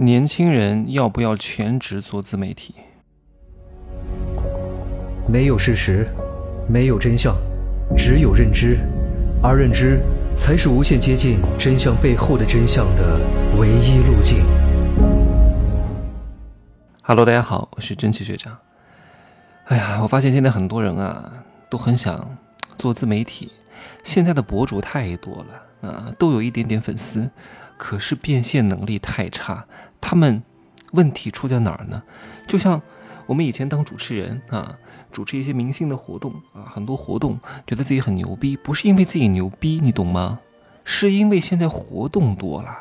年轻人要不要全职做自媒体？没有事实，没有真相，只有认知，而认知才是无限接近真相背后的真相的唯一路径。Hello，大家好，我是蒸汽学长。哎呀，我发现现在很多人啊都很想做自媒体，现在的博主太多了啊，都有一点点粉丝。可是变现能力太差，他们问题出在哪儿呢？就像我们以前当主持人啊，主持一些明星的活动啊，很多活动觉得自己很牛逼，不是因为自己牛逼，你懂吗？是因为现在活动多了，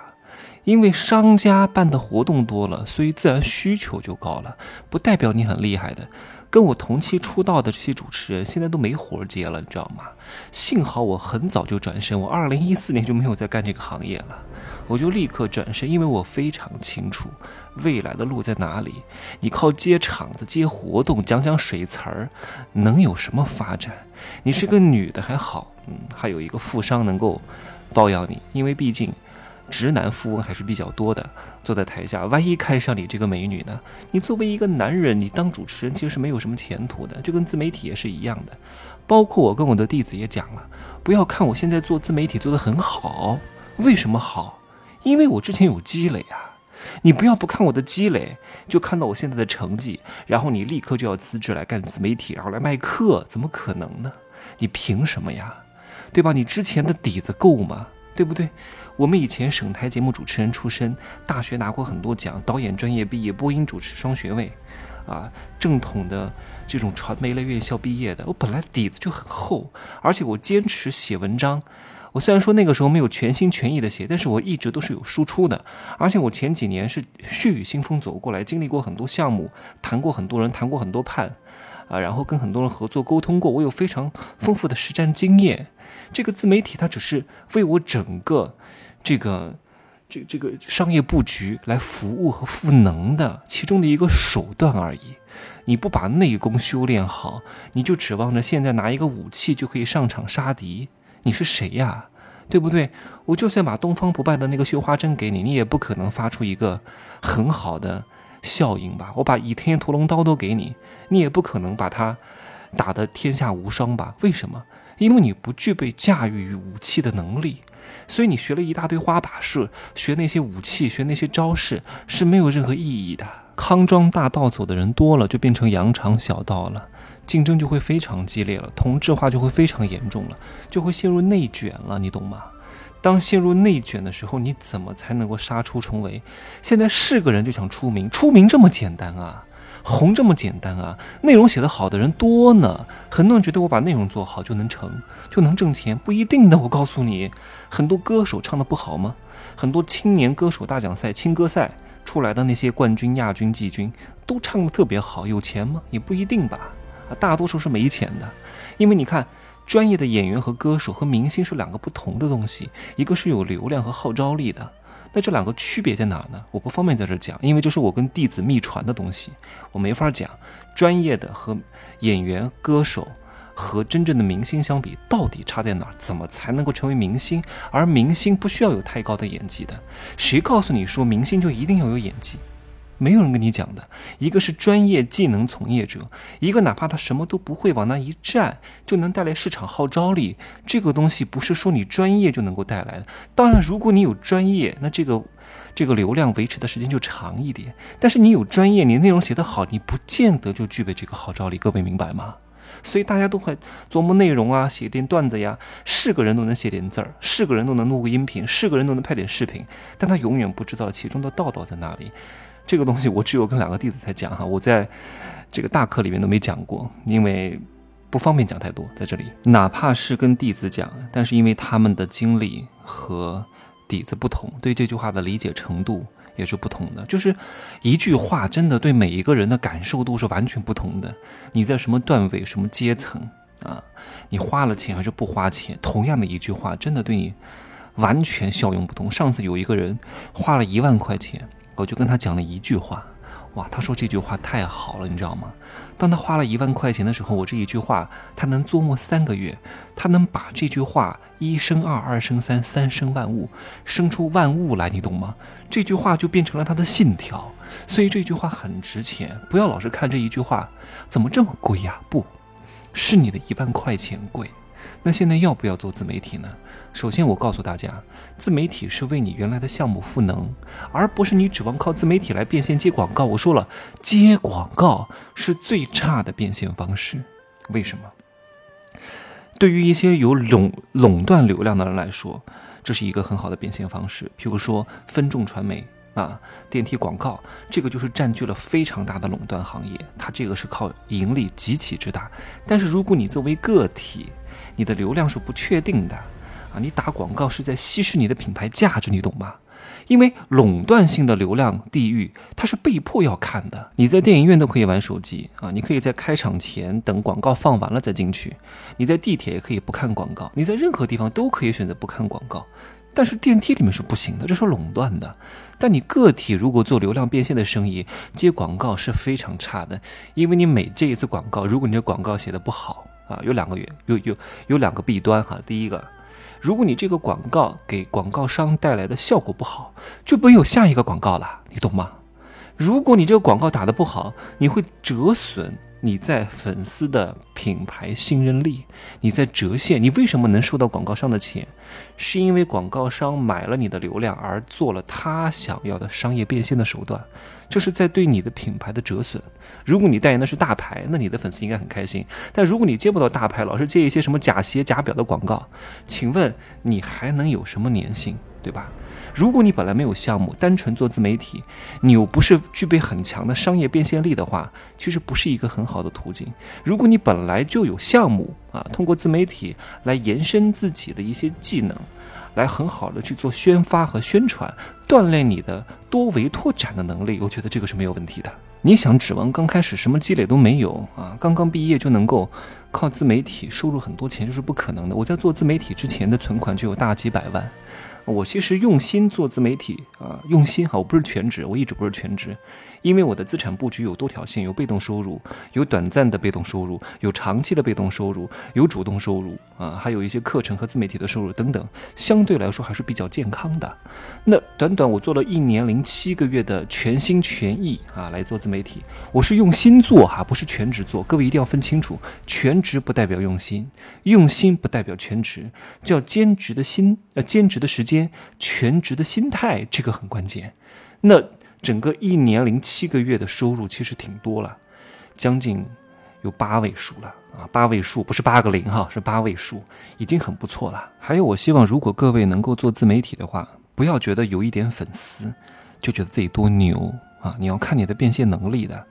因为商家办的活动多了，所以自然需求就高了，不代表你很厉害的。跟我同期出道的这些主持人，现在都没活接了，你知道吗？幸好我很早就转身，我二零一四年就没有再干这个行业了，我就立刻转身，因为我非常清楚未来的路在哪里。你靠接场子、接活动、讲讲水词儿，能有什么发展？你是个女的还好，嗯，还有一个富商能够包养你，因为毕竟。直男富翁还是比较多的，坐在台下，万一看上你这个美女呢？你作为一个男人，你当主持人其实是没有什么前途的，就跟自媒体也是一样的。包括我跟我的弟子也讲了，不要看我现在做自媒体做得很好，为什么好？因为我之前有积累啊。你不要不看我的积累，就看到我现在的成绩，然后你立刻就要辞职来干自媒体，然后来卖课，怎么可能呢？你凭什么呀？对吧？你之前的底子够吗？对不对？我们以前省台节目主持人出身，大学拿过很多奖，导演专业毕业，播音主持双学位，啊，正统的这种传媒类院校毕业的，我本来底子就很厚，而且我坚持写文章。我虽然说那个时候没有全心全意的写，但是我一直都是有输出的。而且我前几年是血雨腥风走过来，经历过很多项目，谈过很多人，谈过很多判，啊，然后跟很多人合作沟通过，我有非常丰富的实战经验。这个自媒体它只是为我整个。这个，这这个商业布局来服务和赋能的其中的一个手段而已。你不把内功修炼好，你就指望着现在拿一个武器就可以上场杀敌？你是谁呀？对不对？我就算把东方不败的那个绣花针给你，你也不可能发出一个很好的效应吧？我把倚天屠龙刀都给你，你也不可能把它打得天下无双吧？为什么？因为你不具备驾驭武器的能力。所以你学了一大堆花把式，学那些武器，学那些招式是没有任何意义的。康庄大道走的人多了，就变成羊肠小道了，竞争就会非常激烈了，同质化就会非常严重了，就会陷入内卷了，你懂吗？当陷入内卷的时候，你怎么才能够杀出重围？现在是个人就想出名，出名这么简单啊？红这么简单啊？内容写得好的人多呢。很多人觉得我把内容做好就能成，就能挣钱，不一定的。我告诉你，很多歌手唱得不好吗？很多青年歌手大奖赛、青歌赛出来的那些冠军、亚军、季军，都唱得特别好，有钱吗？也不一定吧。啊，大多数是没钱的。因为你看，专业的演员和歌手和明星是两个不同的东西，一个是有流量和号召力的。那这两个区别在哪呢？我不方便在这讲，因为这是我跟弟子秘传的东西，我没法讲。专业的和演员、歌手和真正的明星相比，到底差在哪？怎么才能够成为明星？而明星不需要有太高的演技的，谁告诉你说明星就一定要有演技？没有人跟你讲的，一个是专业技能从业者，一个哪怕他什么都不会，往那一站就能带来市场号召力。这个东西不是说你专业就能够带来的。当然，如果你有专业，那这个这个流量维持的时间就长一点。但是你有专业，你内容写得好，你不见得就具备这个号召力。各位明白吗？所以大家都会琢磨内容啊，写点段子呀，是个人都能写点字儿，是个人都能录个音频，是个人都能拍点视频，但他永远不知道其中的道道在哪里。这个东西我只有跟两个弟子才讲哈，我在这个大课里面都没讲过，因为不方便讲太多。在这里，哪怕是跟弟子讲，但是因为他们的经历和底子不同，对这句话的理解程度也是不同的。就是一句话，真的对每一个人的感受度是完全不同的。你在什么段位、什么阶层啊？你花了钱还是不花钱？同样的一句话，真的对你完全效用不同。上次有一个人花了一万块钱。我就跟他讲了一句话，哇，他说这句话太好了，你知道吗？当他花了一万块钱的时候，我这一句话他能琢磨三个月，他能把这句话一生二，二生三，三生万物，生出万物来，你懂吗？这句话就变成了他的信条，所以这句话很值钱。不要老是看这一句话怎么这么贵呀？不是你的一万块钱贵。那现在要不要做自媒体呢？首先，我告诉大家，自媒体是为你原来的项目赋能，而不是你指望靠自媒体来变现接广告。我说了，接广告是最差的变现方式。为什么？对于一些有垄垄断流量的人来说，这是一个很好的变现方式。譬如说分众传媒啊，电梯广告，这个就是占据了非常大的垄断行业，它这个是靠盈利极其之大。但是如果你作为个体，你的流量是不确定的，啊，你打广告是在稀释你的品牌价值，你懂吗？因为垄断性的流量地域，它是被迫要看的。你在电影院都可以玩手机啊，你可以在开场前等广告放完了再进去，你在地铁也可以不看广告，你在任何地方都可以选择不看广告。但是电梯里面是不行的，这是垄断的。但你个体如果做流量变现的生意，接广告是非常差的，因为你每接一次广告，如果你这广告写的不好。啊，有两个原有有有两个弊端哈。第一个，如果你这个广告给广告商带来的效果不好，就没有下一个广告了，你懂吗？如果你这个广告打得不好，你会折损。你在粉丝的品牌信任力，你在折现。你为什么能收到广告商的钱？是因为广告商买了你的流量而做了他想要的商业变现的手段，这是在对你的品牌的折损。如果你代言的是大牌，那你的粉丝应该很开心。但如果你接不到大牌，老是接一些什么假鞋、假表的广告，请问你还能有什么粘性，对吧？如果你本来没有项目，单纯做自媒体，你又不是具备很强的商业变现力的话，其实不是一个很好的途径。如果你本来就有项目啊，通过自媒体来延伸自己的一些技能，来很好的去做宣发和宣传，锻炼你的多维拓展的能力，我觉得这个是没有问题的。你想指望刚开始什么积累都没有啊，刚刚毕业就能够靠自媒体收入很多钱，就是不可能的。我在做自媒体之前的存款就有大几百万。我其实用心做自媒体啊，用心哈，我不是全职，我一直不是全职，因为我的资产布局有多条线，有被动收入，有短暂的被动收入，有长期的被动收入，有主动收入啊，还有一些课程和自媒体的收入等等，相对来说还是比较健康的。那短短我做了一年零七个月的全心全意啊来做自媒体，我是用心做哈，不是全职做，各位一定要分清楚，全职不代表用心，用心不代表全职，叫兼职的心，呃，兼职的时间。全职的心态，这个很关键。那整个一年零七个月的收入其实挺多了，将近有八位数了啊！八位数不是八个零哈，是八位数，已经很不错了。还有，我希望如果各位能够做自媒体的话，不要觉得有一点粉丝就觉得自己多牛啊！你要看你的变现能力的。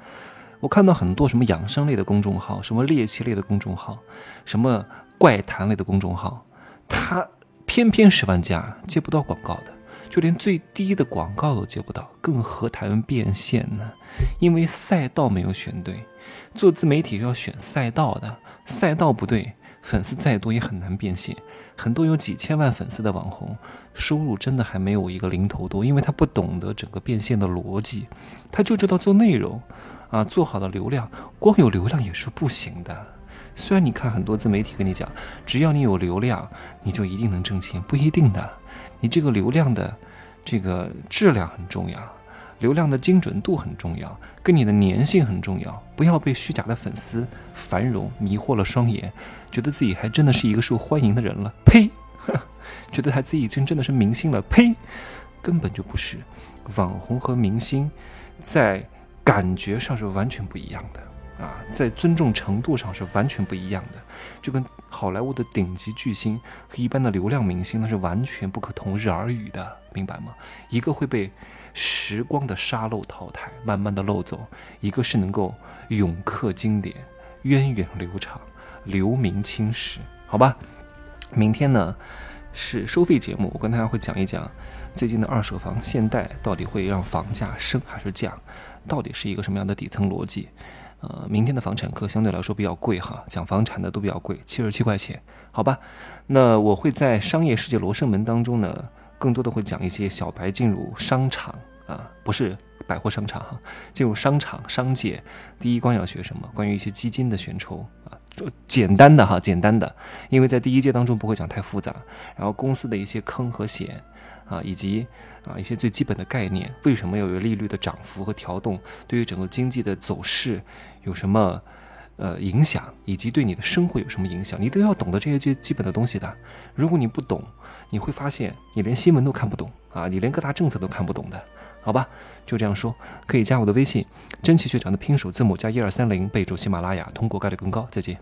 我看到很多什么养生类的公众号，什么猎奇类的公众号，什么怪谈类的公众号，他。偏偏十万加接不到广告的，就连最低的广告都接不到，更何谈变现呢？因为赛道没有选对，做自媒体要选赛道的，赛道不对，粉丝再多也很难变现。很多有几千万粉丝的网红，收入真的还没有一个零头多，因为他不懂得整个变现的逻辑，他就知道做内容，啊，做好的流量，光有流量也是不行的。虽然你看很多自媒体跟你讲，只要你有流量，你就一定能挣钱，不一定的。你这个流量的这个质量很重要，流量的精准度很重要，跟你的粘性很重要。不要被虚假的粉丝繁荣迷惑了双眼，觉得自己还真的是一个受欢迎的人了。呸！觉得他自己真真的是明星了。呸！根本就不是。网红和明星在感觉上是完全不一样的。啊，在尊重程度上是完全不一样的，就跟好莱坞的顶级巨星和一般的流量明星那是完全不可同日而语的，明白吗？一个会被时光的沙漏淘汰，慢慢的漏走；一个是能够永刻经典，源远流长，留名青史。好吧，明天呢是收费节目，我跟大家会讲一讲最近的二手房现代到底会让房价升还是降，到底是一个什么样的底层逻辑。呃，明天的房产课相对来说比较贵哈，讲房产的都比较贵，七十七块钱，好吧？那我会在商业世界罗生门当中呢，更多的会讲一些小白进入商场啊，不是百货商场哈，进入商场商界，第一关要学什么？关于一些基金的选筹啊，简单的哈，简单的，因为在第一阶当中不会讲太复杂。然后公司的一些坑和险啊，以及啊一些最基本的概念，为什么要有利率的涨幅和调动？对于整个经济的走势有什么呃影响？以及对你的生活有什么影响？你都要懂得这些最基本的东西的。如果你不懂，你会发现你连新闻都看不懂啊，你连各大政策都看不懂的。好吧，就这样说，可以加我的微信，真奇学长的拼手字母加一二三零，备注喜马拉雅，通过概率更高。再见。